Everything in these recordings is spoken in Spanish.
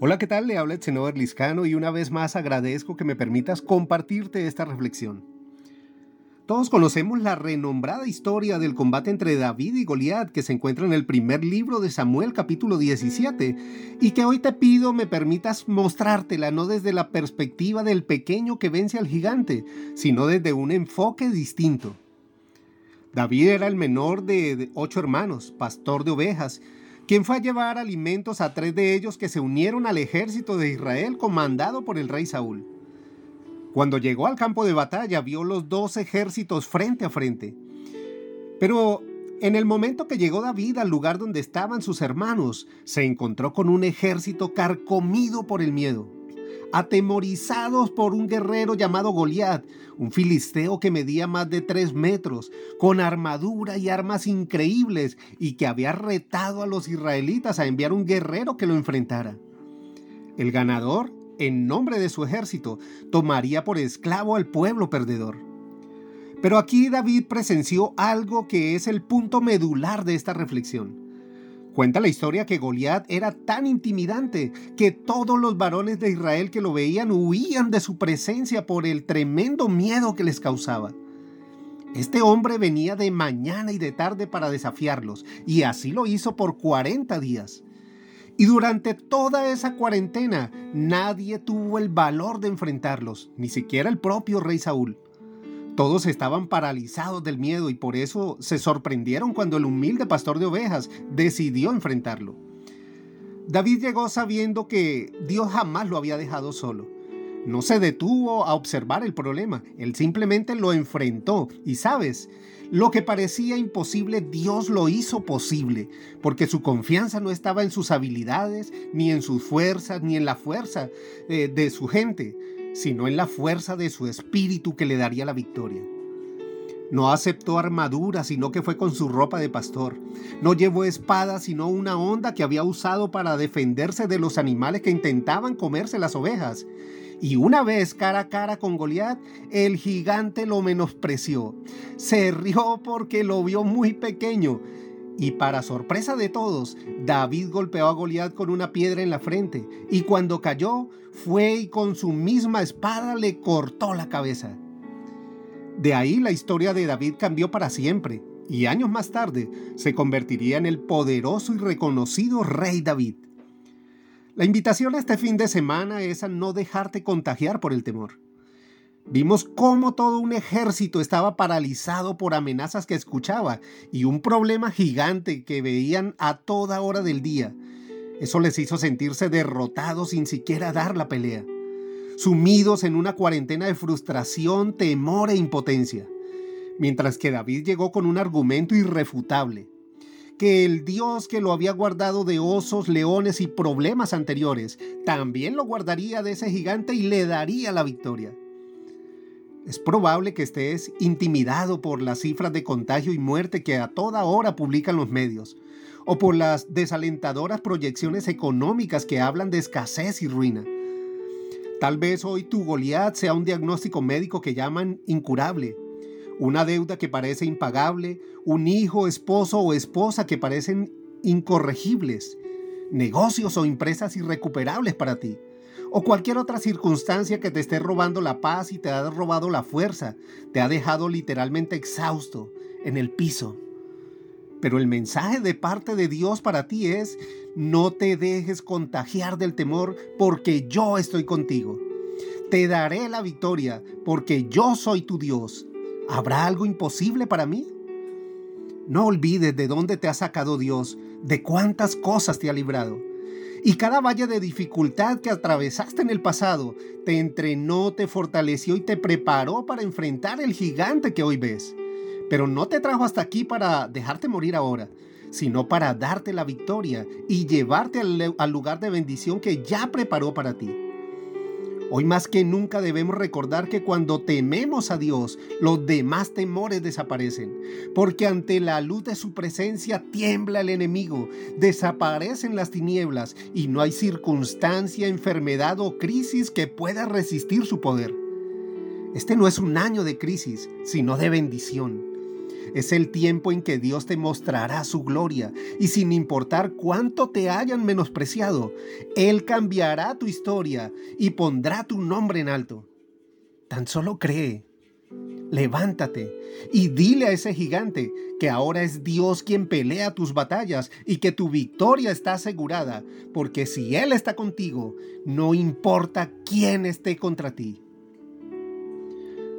Hola, ¿qué tal? Le habla Etsenover Liscano y una vez más agradezco que me permitas compartirte esta reflexión. Todos conocemos la renombrada historia del combate entre David y Goliat que se encuentra en el primer libro de Samuel capítulo 17 y que hoy te pido me permitas mostrártela no desde la perspectiva del pequeño que vence al gigante, sino desde un enfoque distinto. David era el menor de ocho hermanos, pastor de ovejas, quien fue a llevar alimentos a tres de ellos que se unieron al ejército de Israel comandado por el rey Saúl. Cuando llegó al campo de batalla vio los dos ejércitos frente a frente. Pero en el momento que llegó David al lugar donde estaban sus hermanos, se encontró con un ejército carcomido por el miedo atemorizados por un guerrero llamado Goliat, un filisteo que medía más de tres metros, con armadura y armas increíbles, y que había retado a los israelitas a enviar un guerrero que lo enfrentara. El ganador, en nombre de su ejército, tomaría por esclavo al pueblo perdedor. Pero aquí David presenció algo que es el punto medular de esta reflexión. Cuenta la historia que Goliat era tan intimidante que todos los varones de Israel que lo veían huían de su presencia por el tremendo miedo que les causaba. Este hombre venía de mañana y de tarde para desafiarlos, y así lo hizo por 40 días. Y durante toda esa cuarentena nadie tuvo el valor de enfrentarlos, ni siquiera el propio rey Saúl. Todos estaban paralizados del miedo y por eso se sorprendieron cuando el humilde pastor de ovejas decidió enfrentarlo. David llegó sabiendo que Dios jamás lo había dejado solo. No se detuvo a observar el problema, él simplemente lo enfrentó. Y sabes, lo que parecía imposible, Dios lo hizo posible, porque su confianza no estaba en sus habilidades, ni en sus fuerzas, ni en la fuerza eh, de su gente sino en la fuerza de su espíritu que le daría la victoria. No aceptó armadura, sino que fue con su ropa de pastor. No llevó espada, sino una onda que había usado para defenderse de los animales que intentaban comerse las ovejas. Y una vez cara a cara con Goliat, el gigante lo menospreció. Se rió porque lo vio muy pequeño y para sorpresa de todos, David golpeó a Goliat con una piedra en la frente, y cuando cayó, fue y con su misma espada le cortó la cabeza. De ahí la historia de David cambió para siempre, y años más tarde se convertiría en el poderoso y reconocido rey David. La invitación a este fin de semana es a no dejarte contagiar por el temor. Vimos cómo todo un ejército estaba paralizado por amenazas que escuchaba y un problema gigante que veían a toda hora del día. Eso les hizo sentirse derrotados sin siquiera dar la pelea, sumidos en una cuarentena de frustración, temor e impotencia. Mientras que David llegó con un argumento irrefutable, que el Dios que lo había guardado de osos, leones y problemas anteriores, también lo guardaría de ese gigante y le daría la victoria. Es probable que estés intimidado por las cifras de contagio y muerte que a toda hora publican los medios, o por las desalentadoras proyecciones económicas que hablan de escasez y ruina. Tal vez hoy tu Goliat sea un diagnóstico médico que llaman incurable, una deuda que parece impagable, un hijo, esposo o esposa que parecen incorregibles, negocios o empresas irrecuperables para ti o cualquier otra circunstancia que te esté robando la paz y te ha robado la fuerza, te ha dejado literalmente exhausto en el piso. Pero el mensaje de parte de Dios para ti es, no te dejes contagiar del temor porque yo estoy contigo. Te daré la victoria porque yo soy tu Dios. ¿Habrá algo imposible para mí? No olvides de dónde te ha sacado Dios, de cuántas cosas te ha librado. Y cada valle de dificultad que atravesaste en el pasado te entrenó, te fortaleció y te preparó para enfrentar el gigante que hoy ves. Pero no te trajo hasta aquí para dejarte morir ahora, sino para darte la victoria y llevarte al, lugar de bendición que ya preparó para ti. Hoy más que nunca debemos recordar que cuando tememos a Dios, los demás temores desaparecen, porque ante la luz de su presencia tiembla el enemigo, desaparecen las tinieblas y no hay circunstancia, enfermedad o crisis que pueda resistir su poder. Este no es un año de crisis, sino de bendición. Es el tiempo en que Dios te mostrará su gloria y sin importar cuánto te hayan menospreciado, Él cambiará tu historia y pondrá tu nombre en alto. Tan solo cree. Levántate y dile a ese gigante que ahora es Dios quien pelea tus batallas y que tu victoria está asegurada, porque si Él está contigo, no importa quién esté contra ti.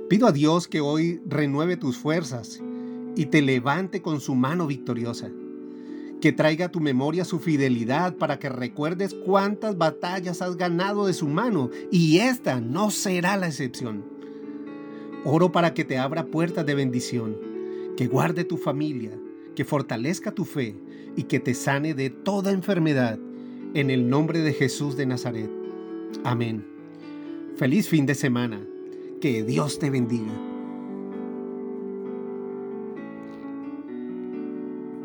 Pido a Dios que hoy renueve tus fuerzas y te levante con su mano victoriosa. Que traiga a tu memoria su fidelidad para que recuerdes cuántas batallas has ganado de su mano y esta no será la excepción. Oro para que te abra puertas de bendición, que guarde tu familia, que fortalezca tu fe y que te sane de toda enfermedad en el nombre de Jesús de Nazaret. Amén. Feliz fin de semana. Que Dios te bendiga.